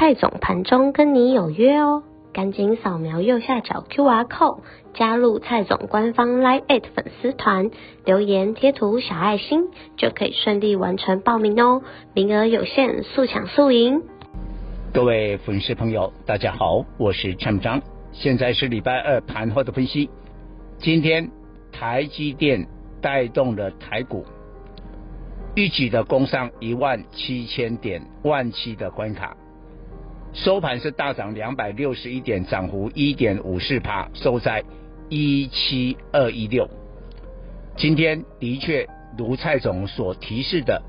蔡总盘中跟你有约哦，赶紧扫描右下角 QR code 加入蔡总官方 Line@ 粉丝团，留言贴图小爱心就可以顺利完成报名哦，名额有限，速抢速赢。各位粉丝朋友，大家好，我是陈章，现在是礼拜二盘后的分析。今天台积电带动了台股，一举的攻上一万七千点万七的关卡。收盘是大涨两百六十一点，涨幅一点五四趴，收在一七二一六。今天的确如蔡总所提示的，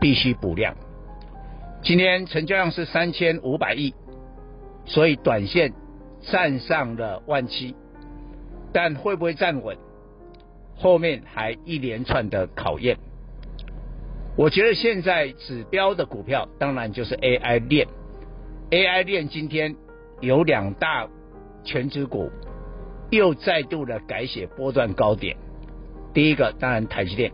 必须补量。今天成交量是三千五百亿，所以短线站上了万七，但会不会站稳？后面还一连串的考验。我觉得现在指标的股票，当然就是 AI 链。AI 链今天有两大全值股又再度的改写波段高点。第一个当然台积电，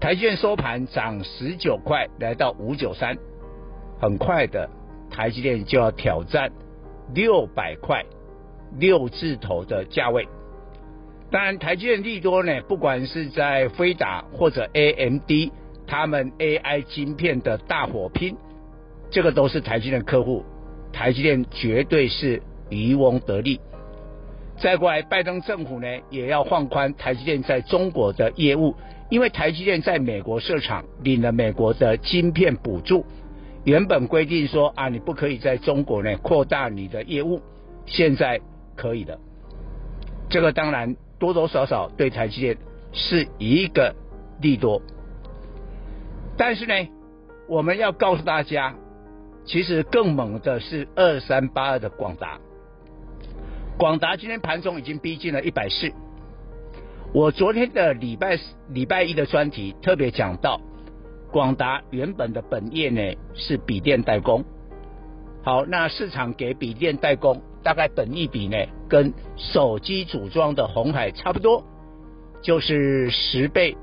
台积电收盘涨十九块，来到五九三，很快的台积电就要挑战六百块六字头的价位。当然台积电利多呢，不管是在飞达或者 AMD，他们 AI 晶片的大火拼。这个都是台积电客户，台积电绝对是渔翁得利。再过来，拜登政府呢也要放宽台积电在中国的业务，因为台积电在美国设厂领了美国的晶片补助，原本规定说啊，你不可以在中国呢扩大你的业务，现在可以了。这个当然多多少少对台积电是一个利多，但是呢，我们要告诉大家。其实更猛的是二三八二的广达，广达今天盘中已经逼近了一百四。我昨天的礼拜礼拜一的专题特别讲到，广达原本的本业呢是笔电代工，好，那市场给笔电代工大概本一比呢跟手机组装的红海差不多，就是十倍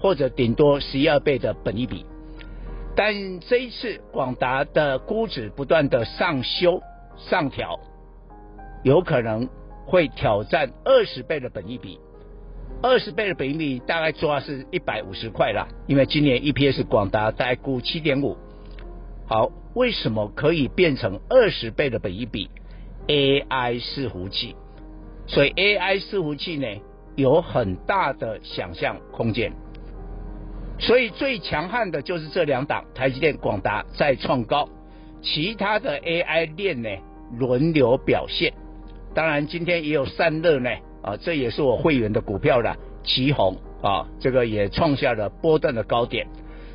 或者顶多十一二倍的本一比。但这一次广达的估值不断的上修上调，有可能会挑战二十倍的本益比，二十倍的本益比大概抓是一百五十块啦，因为今年 EPS 广达大概估七点五。好，为什么可以变成二十倍的本益比？AI 伺服器，所以 AI 伺服器呢有很大的想象空间。所以最强悍的就是这两档，台积电、广达再创高，其他的 AI 链呢轮流表现。当然今天也有散热呢，啊，这也是我会员的股票了，奇鋐啊，这个也创下了波段的高点。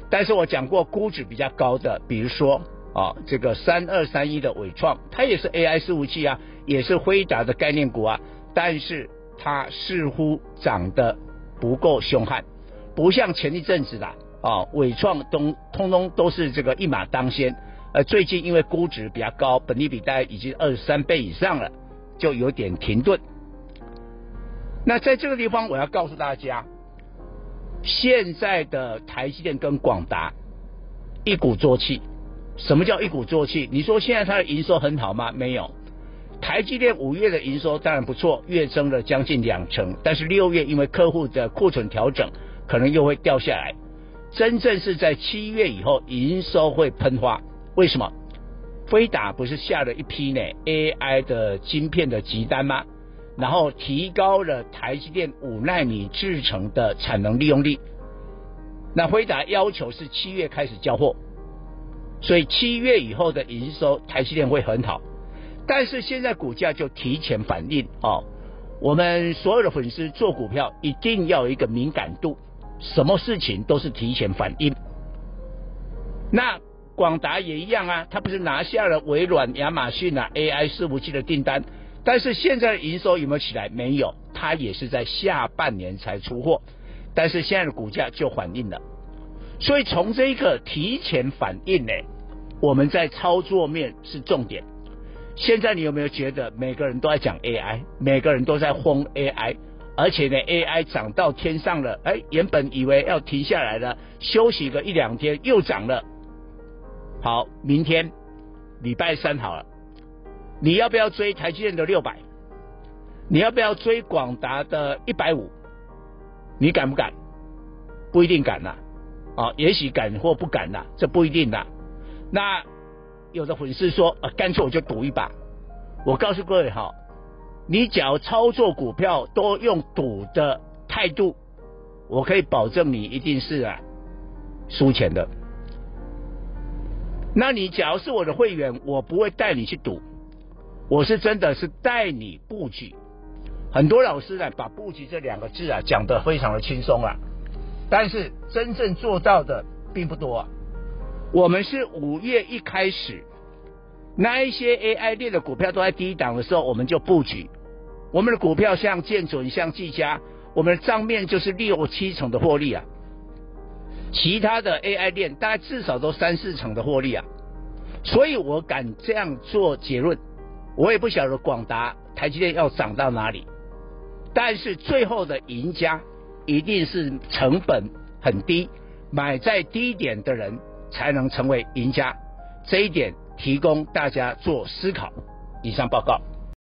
但是我讲过估值比较高的，比如说啊，这个三二三一的伟创，它也是 AI 伺服器啊，也是辉达的概念股啊，但是它似乎涨得不够凶悍。不像前一阵子啦，啊，纬创都通通都是这个一马当先，呃，最近因为估值比较高，本利比大概已经二十三倍以上了，就有点停顿。那在这个地方，我要告诉大家，现在的台积电跟广达一鼓作气。什么叫一鼓作气？你说现在它的营收很好吗？没有。台积电五月的营收当然不错，月增了将近两成，但是六月因为客户的库存调整。可能又会掉下来，真正是在七月以后营收会喷发。为什么？飞达不是下了一批呢 AI 的晶片的急单吗？然后提高了台积电五纳米制程的产能利用率。那辉达要求是七月开始交货，所以七月以后的营收台积电会很好。但是现在股价就提前反应哦。我们所有的粉丝做股票一定要有一个敏感度。什么事情都是提前反应。那广达也一样啊，他不是拿下了微软、亚马逊啊 AI 伺服器的订单，但是现在的营收有没有起来？没有，他也是在下半年才出货，但是现在的股价就反应了。所以从这一个提前反应呢，我们在操作面是重点。现在你有没有觉得每个人都在讲 AI，每个人都在轰 AI，而且呢 AI 涨到天上了，哎，原本以为要停下来了，休息个一两天又涨了。好，明天礼拜三好了，你要不要追台积电的六百？你要不要追广达的一百五？你敢不敢？不一定敢呐，啊，也许敢或不敢呐，这不一定的。那有的粉丝说，啊，干脆我就赌一把。我告诉各位哈，你只要操作股票都用赌的态度，我可以保证你一定是啊输钱的。那你假如是我的会员，我不会带你去赌，我是真的是带你布局。很多老师呢，把布局这两个字啊讲得非常的轻松啊，但是真正做到的并不多啊。我们是五月一开始，那一些 AI 类的股票都在低档的时候，我们就布局。我们的股票像建准、像技嘉，我们的账面就是六七成的获利啊。其他的 AI 链大概至少都三四成的获利啊，所以我敢这样做结论。我也不晓得广达、台积电要涨到哪里，但是最后的赢家一定是成本很低、买在低点的人才能成为赢家。这一点提供大家做思考。以上报告。